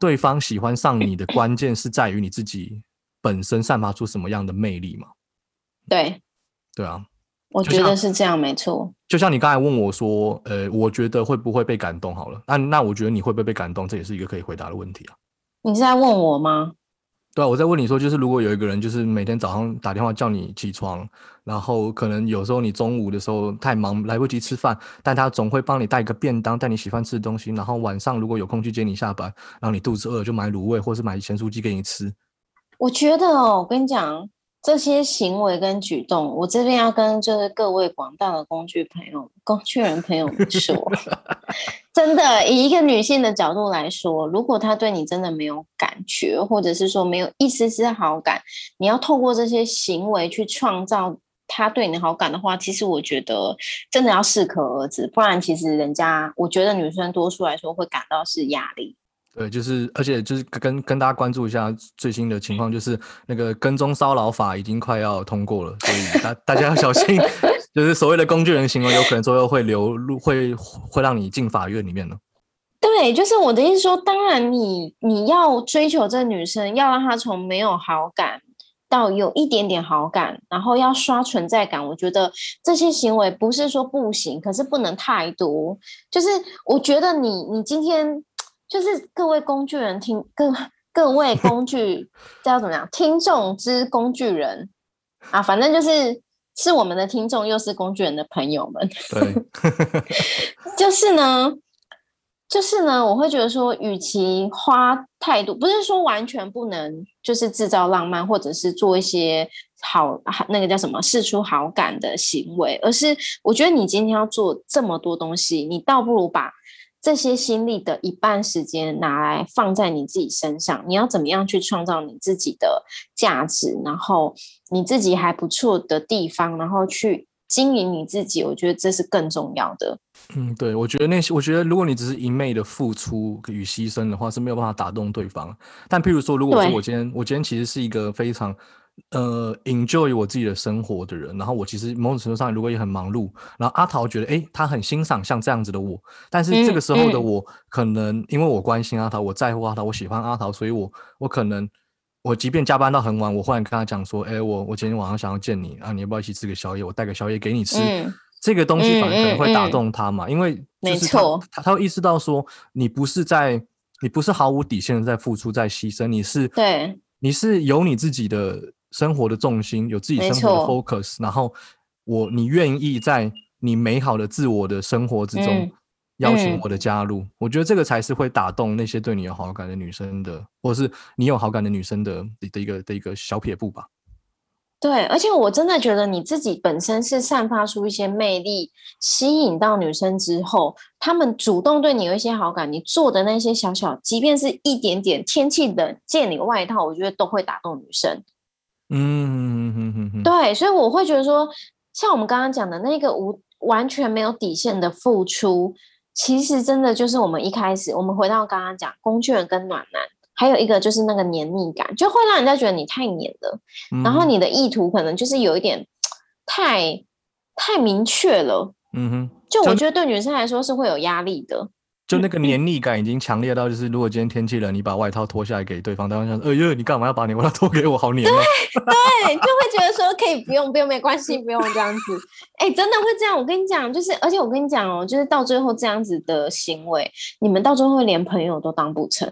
[SPEAKER 3] 对方喜欢上你的关键是在于你自己本身散发出什么样的魅力嘛？
[SPEAKER 2] 对，
[SPEAKER 3] 对啊。
[SPEAKER 2] 我觉得是这样，没错。
[SPEAKER 3] 就像你刚才问我说，呃，我觉得会不会被感动？好了，那那我觉得你会不会被感动？这也是一个可以回答的问题啊。
[SPEAKER 2] 你是在问我吗？
[SPEAKER 3] 对啊，我在问你说，就是如果有一个人，就是每天早上打电话叫你起床，然后可能有时候你中午的时候太忙来不及吃饭，但他总会帮你带一个便当，带你喜欢吃的东西，然后晚上如果有空去接你下班，然后你肚子饿就买卤味或是买咸酥鸡给你吃。
[SPEAKER 2] 我觉得哦，我跟你讲。这些行为跟举动，我这边要跟就是各位广大的工具朋友、工具人朋友们说，真的，以一个女性的角度来说，如果他对你真的没有感觉，或者是说没有一丝丝好感，你要透过这些行为去创造他对你的好感的话，其实我觉得真的要适可而止，不然其实人家，我觉得女生多数来说会感到是压力。
[SPEAKER 3] 对，就是，而且就是跟跟大家关注一下最新的情况，就是那个跟踪骚扰法已经快要通过了，所以大大家要小心，就是所谓的工具人行为，有可能最后会流入，会会让你进法院里面呢。
[SPEAKER 2] 对，就是我的意思说，当然你你要追求这女生，要让她从没有好感到有一点点好感，然后要刷存在感，我觉得这些行为不是说不行，可是不能太多。就是我觉得你你今天。就是各位工具人听各各位工具叫怎么样？听众之工具人啊，反正就是是我们的听众，又是工具人的朋友们。
[SPEAKER 3] 对，
[SPEAKER 2] 就是呢，就是呢，我会觉得说，与其花太多，不是说完全不能，就是制造浪漫，或者是做一些好那个叫什么示出好感的行为，而是我觉得你今天要做这么多东西，你倒不如把。这些心力的一半时间拿来放在你自己身上，你要怎么样去创造你自己的价值，然后你自己还不错的地方，然后去经营你自己，我觉得这是更重要的。
[SPEAKER 3] 嗯，对，我觉得那些，我觉得如果你只是一昧的付出与牺牲的话，是没有办法打动对方。但譬如说，如果说我今天，我今天其实是一个非常。呃，enjoy 我自己的生活的人，然后我其实某种程度上如果也很忙碌，然后阿桃觉得，哎，他很欣赏像这样子的我，但是这个时候的我，可能因为我关心阿桃，我在乎阿桃，我喜欢阿桃，所以我我可能我即便加班到很晚，我忽然跟他讲说，哎，我我今天晚上想要见你啊，你要不要一起吃个宵夜？我带个宵夜给你吃，这个东西反而可能会打动他嘛，因为
[SPEAKER 2] 没错，
[SPEAKER 3] 他他会意识到说，你不是在，你不是毫无底线的在付出，在牺牲，你是
[SPEAKER 2] 对，
[SPEAKER 3] 你是有你自己的。生活的重心有自己生活的 focus，然后我你愿意在你美好的自我的生活之中邀请我的加入，我觉得这个才是会打动那些对你有好感的女生的，或者是你有好感的女生的的一个的一个小撇步吧。
[SPEAKER 2] 对，而且我真的觉得你自己本身是散发出一些魅力，吸引到女生之后，她们主动对你有一些好感，你做的那些小小，即便是一点点天气冷借你个外套，我觉得都会打动女生。嗯嗯嗯嗯对，所以我会觉得说，像我们刚刚讲的那个无完全没有底线的付出，其实真的就是我们一开始，我们回到刚刚讲工具人跟暖男，还有一个就是那个黏腻感，就会让人家觉得你太黏了，然后你的意图可能就是有一点太太明确了。嗯哼，就我觉得对女生来说是会有压力的。
[SPEAKER 3] 就那个黏腻感已经强烈到，就是如果今天天气冷，你把外套脱下来给对方，对方想，哎呦，你干嘛要把你外套脱给我？好黏
[SPEAKER 2] 啊！对，就会觉得说可以不用，不用，没关系，不用这样子。哎，真的会这样。我跟你讲，就是，而且我跟你讲哦，就是到最后这样子的行为，你们到最后连朋友都当不成。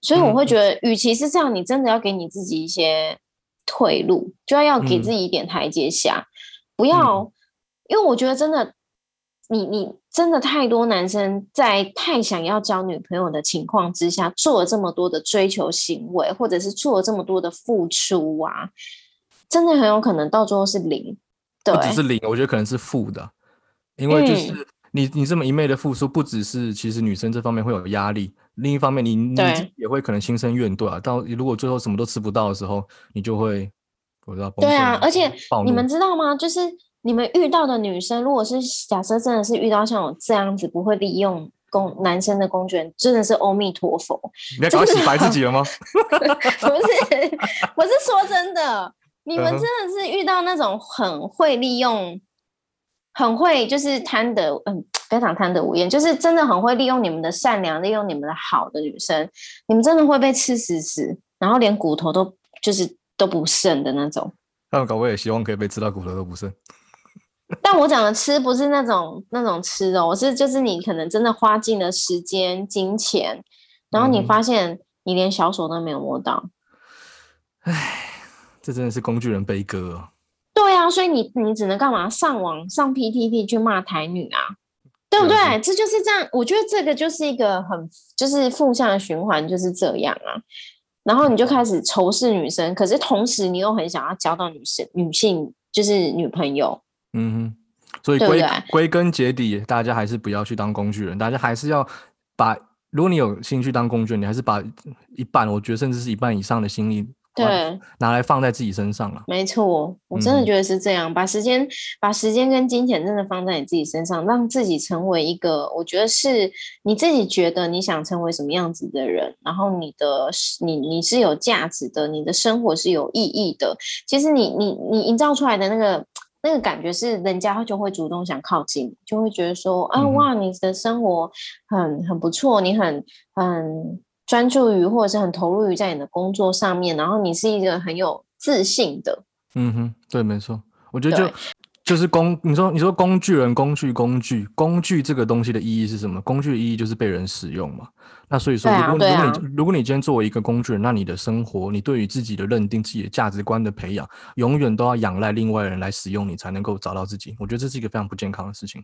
[SPEAKER 2] 所以我会觉得，与其是这样，你真的要给你自己一些退路，就要要给自己一点台阶下，不要，因为我觉得真的。你你真的太多男生在太想要交女朋友的情况之下，做了这么多的追求行为，或者是做了这么多的付出啊，真的很有可能到最后是零。对，
[SPEAKER 3] 不只是零，我觉得可能是负的，因为就是你你这么一昧的付出，不只是其实女生这方面会有压力，另一方面你你也会可能心生怨怼啊。到如果最后什么都吃不到的时候，你就会我知道
[SPEAKER 2] 对啊，而且你们知道吗？就是。你们遇到的女生，如果是假设真的是遇到像我这样子不会利用工男生的工具人，真的是阿弥陀佛。
[SPEAKER 3] 你搞洗白自己了吗？
[SPEAKER 2] 不是，我是说真的，你们真的是遇到那种很会利用、很会就是贪得嗯非常贪得无厌，就是真的很会利用你们的善良、利用你们的好的女生，你们真的会被吃死死，然后连骨头都就是都不剩的那种。
[SPEAKER 3] 那我也希望可以被吃到骨头都不剩。
[SPEAKER 2] 但我讲的吃不是那种那种吃哦，是就是你可能真的花尽了时间、金钱，然后你发现你连小手都没有摸到，
[SPEAKER 3] 唉，这真的是工具人悲歌。
[SPEAKER 2] 对啊，所以你你只能干嘛？上网上 PTT 去骂台女啊，对不对？这就是这样，我觉得这个就是一个很就是负向的循环，就是这样啊。然后你就开始仇视女生，可是同时你又很想要交到女生女性就是女朋友。嗯
[SPEAKER 3] 哼，所以归归根结底，大家还是不要去当工具人，大家还是要把，如果你有兴趣当工具人，你还是把一半，我觉得甚至是一半以上的心力，
[SPEAKER 2] 对，
[SPEAKER 3] 拿来放在自己身上了。
[SPEAKER 2] 没错，我真的觉得是这样，把时间把时间跟金钱真的放在你自己身上，让自己成为一个，我觉得是你自己觉得你想成为什么样子的人，然后你的你你是有价值的，你的生活是有意义的，其实你你你营造出来的那个。那个感觉是，人家就会主动想靠近，就会觉得说啊，哇，你的生活很很不错，你很很专注于或者是很投入于在你的工作上面，然后你是一个很有自信的。
[SPEAKER 3] 嗯哼，对，没错，我觉得就。就是工，你说你说工具人、工具、工具、工具这个东西的意义是什么？工具的意义就是被人使用嘛。那所以说，如果如果你如果你今天作为一个工具人，那你的生活，你对于自己的认定、自己的价值观的培养，永远都要仰赖另外人来使用你，才能够找到自己。我觉得这是一个非常不健康的事情。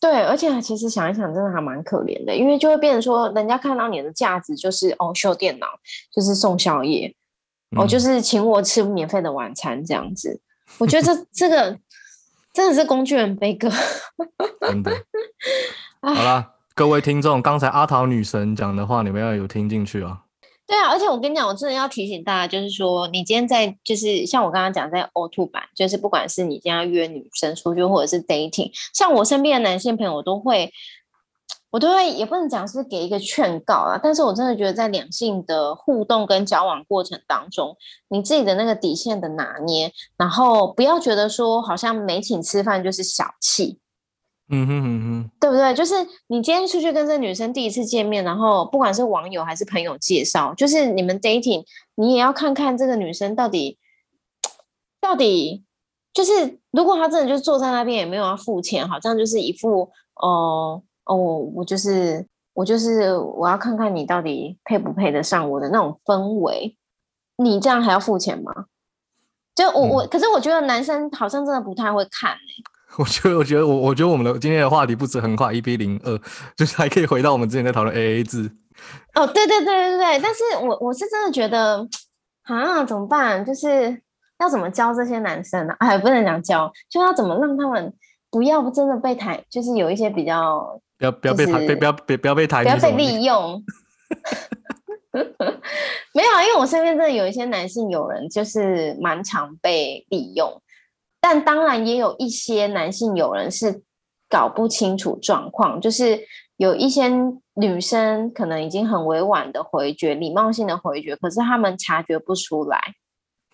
[SPEAKER 2] 对，而且其实想一想，真的还蛮可怜的，因为就会变成说，人家看到你的价值就是哦，修电脑，就是送宵夜，哦，就是请我吃免费的晚餐这样子。我觉得这 这个。真的是工具人悲歌，
[SPEAKER 3] 真的。好了，各位听众，刚才阿桃女神讲的话，你们要有听进去啊。
[SPEAKER 2] 对啊，而且我跟你讲，我真的要提醒大家，就是说，你今天在，就是像我刚刚讲，在 O two 版，就是不管是你今天要约女生出去，或者是 dating，像我身边的男性朋友都会，我都会，也不能讲是给一个劝告啊，但是我真的觉得在两性的互动跟交往过程当中，你自己的那个底线的拿捏，然后不要觉得说好像没请吃饭就是小气。
[SPEAKER 3] 嗯哼哼哼，
[SPEAKER 2] 对不对？就是你今天出去跟这女生第一次见面，然后不管是网友还是朋友介绍，就是你们 dating，你也要看看这个女生到底到底就是，如果她真的就坐在那边也没有要付钱，好像就是一副哦哦，我就是我就是我要看看你到底配不配得上我的那种氛围，你这样还要付钱吗？就我我，可是我觉得男生好像真的不太会看哎。
[SPEAKER 3] 我觉得，我觉得，我我觉得我们的今天的话题不止横跨一 B 零二，就是还可以回到我们之前在讨论 AA 制。
[SPEAKER 2] 哦，对对对对对，但是我我是真的觉得，啊，怎么办？就是要怎么教这些男生呢？哎，不能讲教，就要怎么让他们不要真的被抬，就是有一些比较
[SPEAKER 3] 不要不要被抬，不要别不要被抬，
[SPEAKER 2] 不要被利用。没有啊，因为我身边真的有一些男性友人，就是蛮常被利用。但当然也有一些男性友人是搞不清楚状况，就是有一些女生可能已经很委婉的回绝、礼貌性的回绝，可是他们察觉不出来。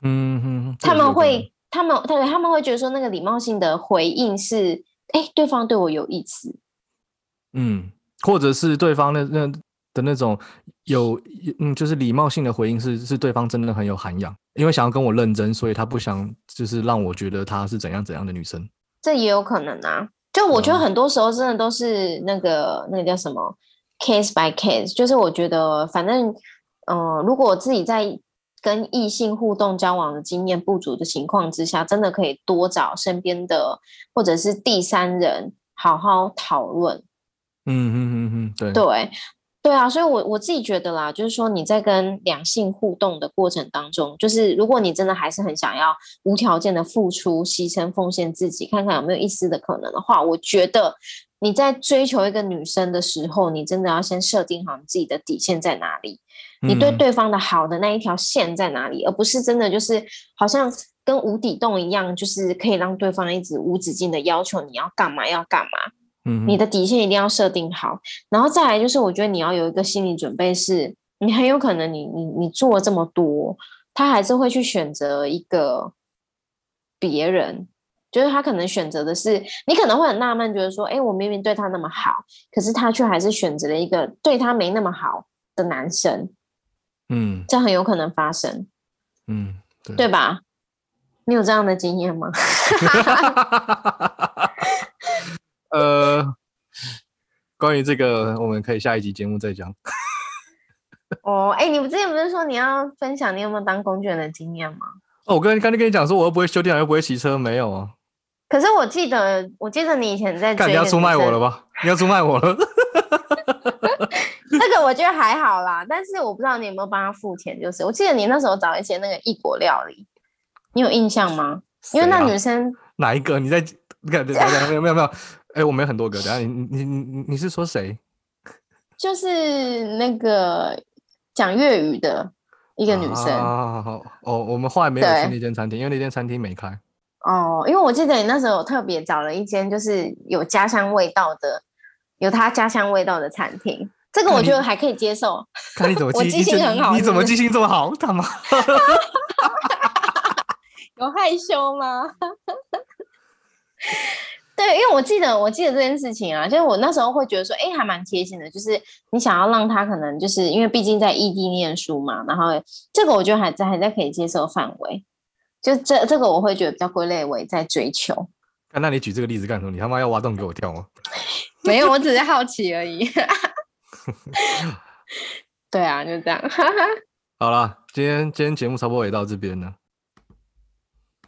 [SPEAKER 3] 嗯哼，
[SPEAKER 2] 他们会，他们，对，他们会觉得说那个礼貌性的回应是，哎，对方对我有意思。
[SPEAKER 3] 嗯，或者是对方那那的那种有，嗯，就是礼貌性的回应是是对方真的很有涵养。因为想要跟我认真，所以他不想就是让我觉得她是怎样怎样的女生。
[SPEAKER 2] 这也有可能啊，就我觉得很多时候真的都是那个那个叫什么 case by case，就是我觉得反正嗯，如果自己在跟异性互动交往的经验不足的情况之下，真的可以多找身边的或者是第三人好好讨论。
[SPEAKER 3] 嗯嗯嗯嗯，对
[SPEAKER 2] 对。对啊，所以，我我自己觉得啦，就是说你在跟两性互动的过程当中，就是如果你真的还是很想要无条件的付出、牺牲、奉献自己，看看有没有一丝的可能的话，我觉得你在追求一个女生的时候，你真的要先设定好你自己的底线在哪里，你对对方的好的那一条线在哪里，而不是真的就是好像跟无底洞一样，就是可以让对方一直无止境的要求你要干嘛要干嘛。
[SPEAKER 3] 嗯，
[SPEAKER 2] 你的底线一定要设定好，然后再来就是，我觉得你要有一个心理准备，是你很有可能你你你做了这么多，他还是会去选择一个别人，就是他可能选择的是，你可能会很纳闷，觉得说，哎，我明明对他那么好，可是他却还是选择了一个对他没那么好的男生，
[SPEAKER 3] 嗯，
[SPEAKER 2] 这很有可能发生，
[SPEAKER 3] 嗯，
[SPEAKER 2] 对吧？你有这样的经验吗？
[SPEAKER 3] 呃，关于这个，我们可以下一集节目再讲。
[SPEAKER 2] 哦，哎，你们之前不是说你要分享你有没有当工具人的经验吗？
[SPEAKER 3] 哦，我刚刚才跟你讲说，我又不会修电脑，又不会骑车，没有啊。
[SPEAKER 2] 可是我记得，我记得你以前在，
[SPEAKER 3] 你要出卖我了吧？你要出卖我了？
[SPEAKER 2] 这个我觉得还好啦，但是我不知道你有没有帮他付钱。就是我记得你那时候找一些那个异国料理，你有印象吗？因为那女生
[SPEAKER 3] 哪一个？你在？你看，没有没有没有。哎，我们有很多个。等下，你你你你你是说谁？
[SPEAKER 2] 就是那个讲粤语的一个女生。
[SPEAKER 3] 好好好。哦，我们后来没有去那间餐厅，因为那间餐厅没开。
[SPEAKER 2] 哦，因为我记得你那时候特别找了一间，就是有家乡味道的，有他家乡味道的餐厅。这个我觉得还可以接受。
[SPEAKER 3] 看你怎么记，
[SPEAKER 2] 记性很好。
[SPEAKER 3] 你怎么记性这么好？他妈。
[SPEAKER 2] 有害羞吗？对，因为我记得，我记得这件事情啊，就是我那时候会觉得说，哎，还蛮贴心的。就是你想要让他可能就是因为毕竟在异地念书嘛，然后这个我觉得还在还在可以接受范围。就这这个我会觉得比较归类为在追求。
[SPEAKER 3] 那你举这个例子干什么？你他妈要挖洞给我跳吗？
[SPEAKER 2] 没有，我只是好奇而已。对啊，就这样。
[SPEAKER 3] 好了，今天今天节目差不多也到这边了。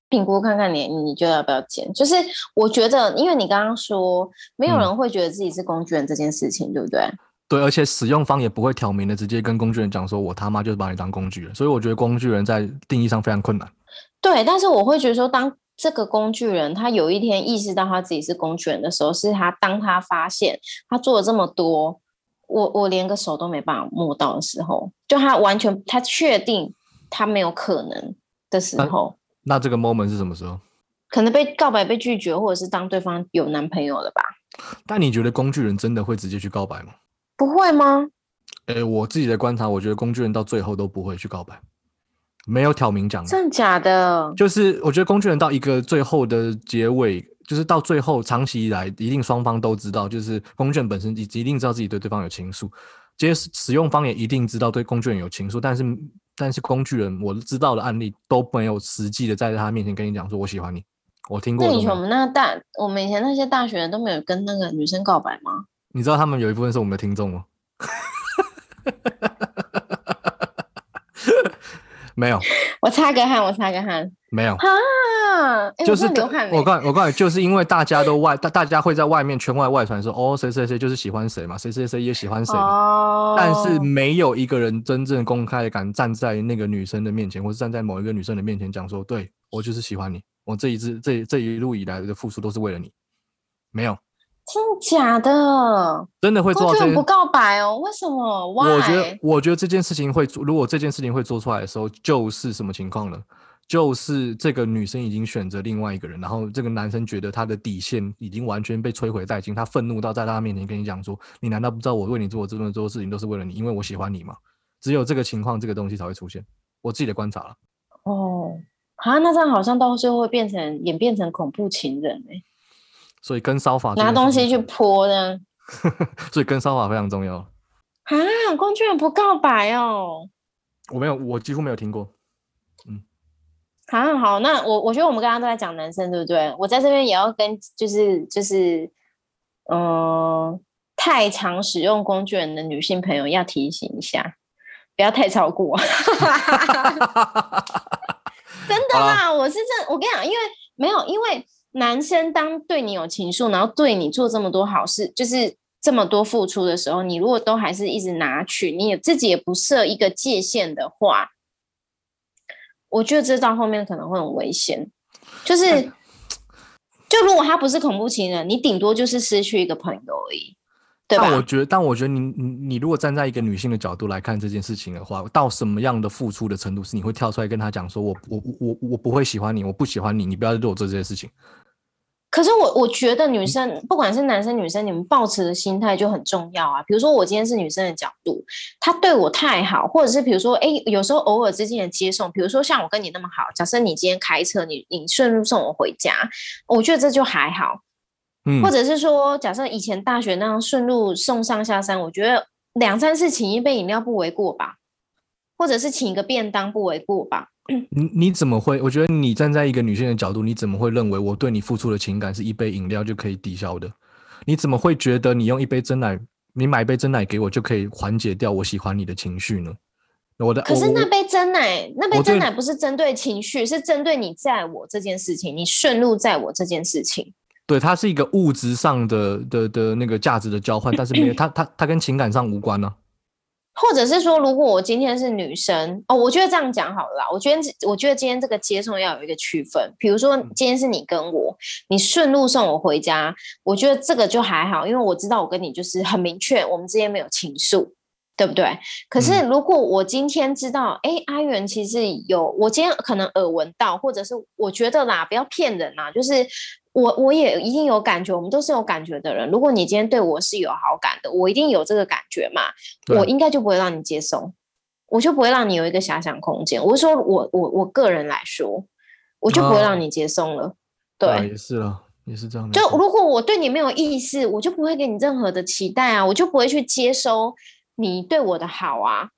[SPEAKER 2] 评估看看你，你觉得要不要剪？就是我觉得，因为你刚刚说没有人会觉得自己是工具人这件事情，对不对？
[SPEAKER 3] 对，而且使用方也不会挑明的直接跟工具人讲说，我他妈就是把你当工具人，所以我觉得工具人在定义上非常困难。
[SPEAKER 2] 对，但是我会觉得说，当这个工具人他有一天意识到他自己是工具人的时候，是他当他发现他做了这么多，我我连个手都没办法摸到的时候，就他完全他确定他没有可能的时候，
[SPEAKER 3] 那这个 moment 是什么时候？
[SPEAKER 2] 可能被告白被拒绝，或者是当对方有男朋友了吧？
[SPEAKER 3] 但你觉得工具人真的会直接去告白吗？
[SPEAKER 2] 不会吗？
[SPEAKER 3] 诶，我自己的观察，我觉得工具人到最后都不会去告白，没有挑明讲的。
[SPEAKER 2] 真的假的？
[SPEAKER 3] 就是我觉得工具人到一个最后的结尾，就是到最后长期以来，一定双方都知道，就是工具人本身一一定知道自己对对方有情愫，这些使用方也一定知道对工具人有情愫，但是但是工具人我知道的案例都没有实际的在他面前跟你讲说我喜欢你，我听过。
[SPEAKER 2] 那以前我们那大，我们以前那些大学人都没有跟那个女生告白吗？
[SPEAKER 3] 你知道他们有一部分是我们的听众吗？没有，
[SPEAKER 2] 我擦个汗，我擦个汗，
[SPEAKER 3] 没有。
[SPEAKER 2] 啊，
[SPEAKER 3] 就是。我告我告诉你，就是因为大家都外大大家会在外面圈外外传说，哦，谁谁谁就是喜欢谁嘛，谁谁谁也喜欢谁嘛，但是没有一个人真正公开敢站在那个女生的面前，或是站在某一个女生的面前讲说，对我就是喜欢你，我这一次这这一路以来的付出都是为了你，没有。
[SPEAKER 2] 真假的？
[SPEAKER 3] 真的会做到这？
[SPEAKER 2] 不告白哦？为什么？
[SPEAKER 3] 我觉得，我觉得这件事情会做。如果这件事情会做出来的时候，就是什么情况呢？就是这个女生已经选择另外一个人，然后这个男生觉得他的底线已经完全被摧毁殆尽，他愤怒到在他面前跟你讲说：“你难道不知道我为你做这么多事情都是为了你，因为我喜欢你吗？”只有这个情况，这个东西才会出现。我自己的观察了。
[SPEAKER 2] 哦，啊，那这样好像到最后会变成演变成恐怖情人哎。
[SPEAKER 3] 所以跟烧法
[SPEAKER 2] 拿东西去泼的，
[SPEAKER 3] 所以跟烧法非常重要
[SPEAKER 2] 啊！工具人不告白哦，
[SPEAKER 3] 我没有，我几乎没有听过。
[SPEAKER 2] 嗯，好，好，那我我觉得我们刚刚都在讲男生，对不对？我在这边也要跟就是就是嗯，太常使用工具人的女性朋友要提醒一下，不要太超过。真的啦，我是这，我跟你讲，因为没有，因为。男生当对你有情愫，然后对你做这么多好事，就是这么多付出的时候，你如果都还是一直拿取，你也自己也不设一个界限的话，我觉得这到后面可能会很危险。就是，就如果他不是恐怖情人，你顶多就是失去一个朋友而已。
[SPEAKER 3] 对但我觉得，但我觉得你你你如果站在一个女性的角度来看这件事情的话，到什么样的付出的程度是你会跳出来跟他讲说，我我我我不会喜欢你，我不喜欢你，你不要对我做这些事情。
[SPEAKER 2] 可是我我觉得女生不管是男生女生，你们抱持的心态就很重要啊。比如说我今天是女生的角度，他对我太好，或者是比如说，哎，有时候偶尔之间的接送，比如说像我跟你那么好，假设你今天开车，你你顺路送我回家，我觉得这就还好。嗯，或者是说，假设以前大学那样顺路送上下山，我觉得两三次请一杯饮料不为过吧，或者是请一个便当不为过吧。
[SPEAKER 3] 你你怎么会？我觉得你站在一个女性的角度，你怎么会认为我对你付出的情感是一杯饮料就可以抵消的？你怎么会觉得你用一杯真奶，你买一杯真奶给我就可以缓解掉我喜欢你的情绪呢？我的
[SPEAKER 2] 可是那杯真奶，那杯真奶不是针对情绪，是针对你在我这件事情，你顺路在我这件事情。
[SPEAKER 3] 对，它是一个物质上的的的那个价值的交换，但是没有它它它跟情感上无关呢。
[SPEAKER 2] 或者是说，如果我今天是女生哦，我觉得这样讲好了。我觉得，我觉得今天这个接送要有一个区分。比如说，今天是你跟我，你顺路送我回家，我觉得这个就还好，因为我知道我跟你就是很明确，我们之间没有情愫，对不对？可是如果我今天知道，哎，阿元其实有，我今天可能耳闻到，或者是我觉得啦，不要骗人啦，就是。我我也一定有感觉，我们都是有感觉的人。如果你今天对我是有好感的，我一定有这个感觉嘛，我应该就不会让你接受，我就不会让你有一个遐想空间。我是说我我我个人来说，我就不会让你接送了。对，
[SPEAKER 3] 也是了，也是这样。
[SPEAKER 2] 就如果我对你没有意思，我就不会给你任何的期待啊，我就不会去接收你对我的好啊。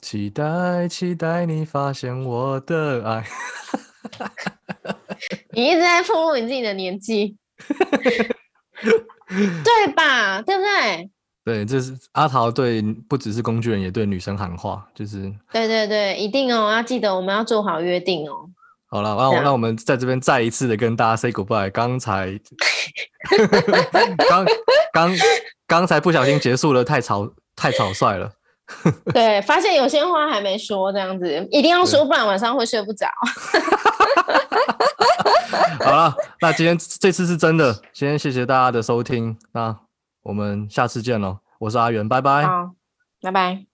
[SPEAKER 3] 期待期待你发现我的爱。
[SPEAKER 2] 你一直在暴露你自己的年纪，对吧？对不对？
[SPEAKER 3] 对，这是阿桃对不只是工具人，也对女生喊话，就是
[SPEAKER 2] 对对对，一定哦，要记得我们要做好约定哦。
[SPEAKER 3] 好了，那我那我们在这边再一次的跟大家 say goodbye。刚才刚刚刚才不小心结束了，太草太草率了。
[SPEAKER 2] 对，发现有些话还没说，这样子一定要说，不然晚上会睡不着。
[SPEAKER 3] 好了，那今天这次是真的，先谢谢大家的收听，那我们下次见喽，我是阿元，拜拜。
[SPEAKER 2] 好，拜拜。